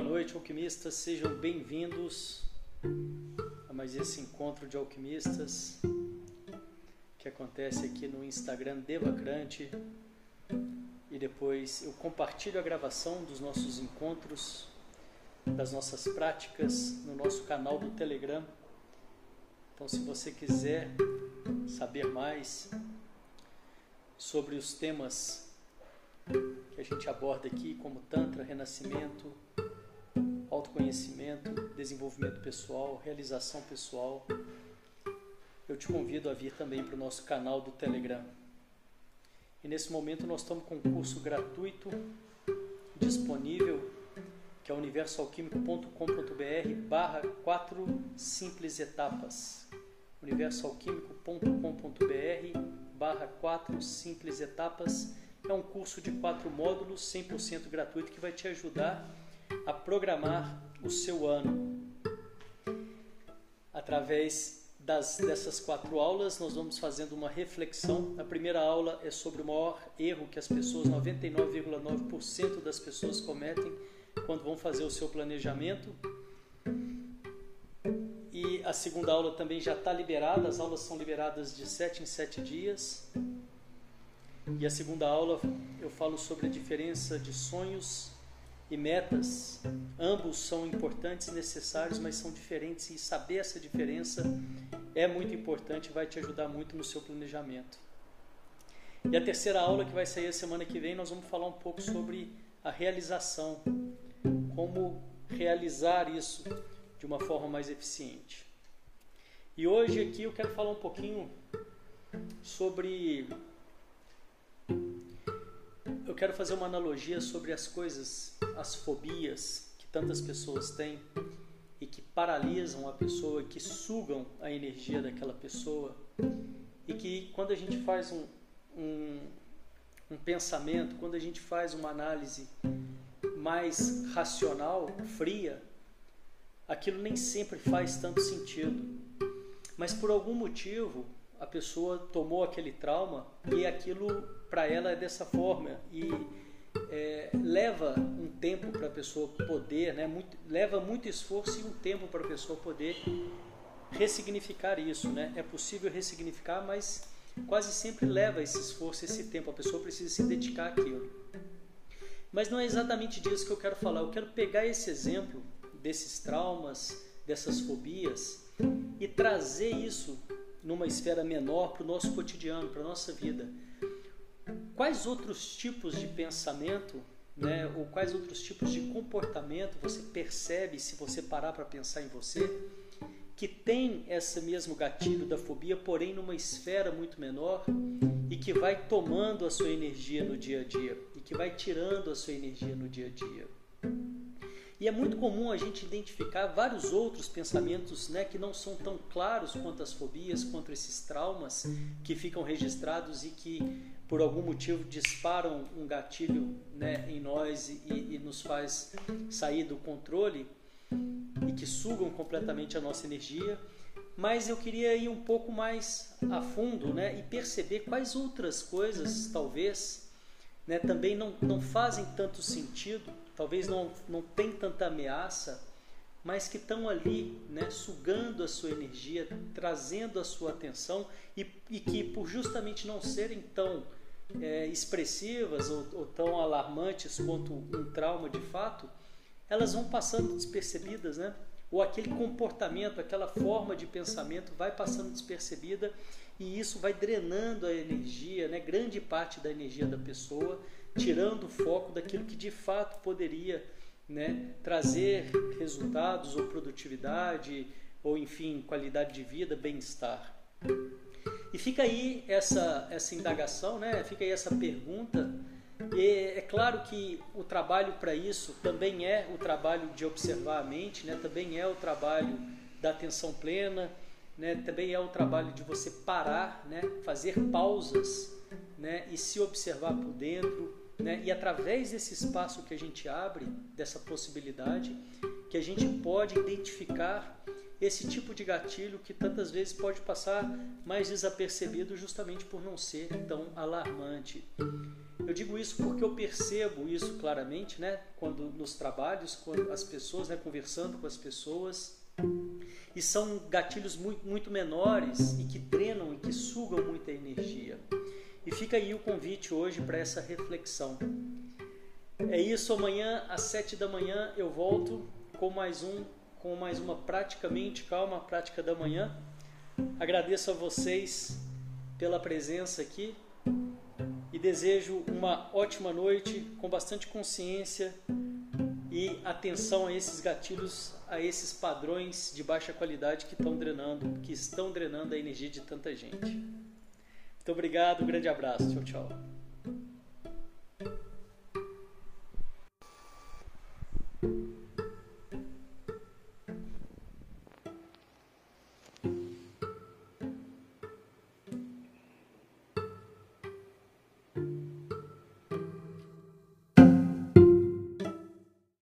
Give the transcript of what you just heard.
noite, alquimistas. Sejam bem-vindos a mais esse encontro de alquimistas que acontece aqui no Instagram Devacrante. E depois eu compartilho a gravação dos nossos encontros, das nossas práticas no nosso canal do Telegram. Então, se você quiser saber mais sobre os temas que a gente aborda aqui, como Tantra, renascimento, autoconhecimento, desenvolvimento pessoal, realização pessoal, eu te convido a vir também para o nosso canal do Telegram. E nesse momento nós estamos com um curso gratuito disponível que é universalquímico.com.br barra 4 simples etapas. universalquímico.com.br barra 4 simples etapas. É um curso de quatro módulos 100% gratuito que vai te ajudar a programar o seu ano. Através das, dessas quatro aulas, nós vamos fazendo uma reflexão. A primeira aula é sobre o maior erro que as pessoas, 99,9% das pessoas cometem quando vão fazer o seu planejamento. E a segunda aula também já está liberada, as aulas são liberadas de 7 em 7 dias. E a segunda aula eu falo sobre a diferença de sonhos e metas. Ambos são importantes e necessários, mas são diferentes e saber essa diferença é muito importante e vai te ajudar muito no seu planejamento. E a terceira aula que vai sair a semana que vem, nós vamos falar um pouco sobre a realização, como realizar isso de uma forma mais eficiente. E hoje aqui eu quero falar um pouquinho sobre quero fazer uma analogia sobre as coisas, as fobias que tantas pessoas têm e que paralisam a pessoa, que sugam a energia daquela pessoa e que quando a gente faz um, um, um pensamento, quando a gente faz uma análise mais racional, fria, aquilo nem sempre faz tanto sentido. Mas por algum motivo a pessoa tomou aquele trauma e aquilo para ela é dessa forma e é, leva um tempo para a pessoa poder, né, muito, leva muito esforço e um tempo para a pessoa poder ressignificar isso, né? É possível ressignificar, mas quase sempre leva esse esforço, esse tempo. A pessoa precisa se dedicar àquilo. Mas não é exatamente disso que eu quero falar. Eu quero pegar esse exemplo desses traumas, dessas fobias e trazer isso numa esfera menor para o nosso cotidiano, para a nossa vida. Quais outros tipos de pensamento, né, ou quais outros tipos de comportamento você percebe se você parar para pensar em você, que tem esse mesmo gatilho da fobia, porém numa esfera muito menor e que vai tomando a sua energia no dia a dia e que vai tirando a sua energia no dia a dia. E é muito comum a gente identificar vários outros pensamentos né, que não são tão claros quanto as fobias, quanto esses traumas que ficam registrados e que, por algum motivo, disparam um gatilho né, em nós e, e nos faz sair do controle e que sugam completamente a nossa energia. Mas eu queria ir um pouco mais a fundo né, e perceber quais outras coisas, talvez, né, também não, não fazem tanto sentido talvez não, não tem tanta ameaça, mas que estão ali, né, sugando a sua energia, trazendo a sua atenção e, e que por justamente não serem tão é, expressivas ou, ou tão alarmantes quanto um trauma de fato, elas vão passando despercebidas, né? Ou aquele comportamento, aquela forma de pensamento vai passando despercebida e isso vai drenando a energia, né? Grande parte da energia da pessoa tirando o foco daquilo que de fato poderia né, trazer resultados ou produtividade ou enfim qualidade de vida, bem-estar. E fica aí essa essa indagação, né? Fica aí essa pergunta. E é claro que o trabalho para isso também é o trabalho de observar a mente, né? Também é o trabalho da atenção plena, né? Também é o trabalho de você parar, né? Fazer pausas, né? E se observar por dentro, né? E através desse espaço que a gente abre, dessa possibilidade, que a gente pode identificar esse tipo de gatilho que tantas vezes pode passar mais desapercebido justamente por não ser tão alarmante. Eu digo isso porque eu percebo isso claramente, né? Quando nos trabalhos, quando as pessoas, né, conversando com as pessoas, e são gatilhos muito, muito menores e que drenam e que sugam muita energia. E fica aí o convite hoje para essa reflexão. É isso, amanhã às sete da manhã eu volto com mais um, com mais uma praticamente calma prática da manhã. Agradeço a vocês pela presença aqui e desejo uma ótima noite com bastante consciência e atenção a esses gatilhos, a esses padrões de baixa qualidade que estão drenando, que estão drenando a energia de tanta gente. Muito obrigado, um grande abraço, tchau, tchau.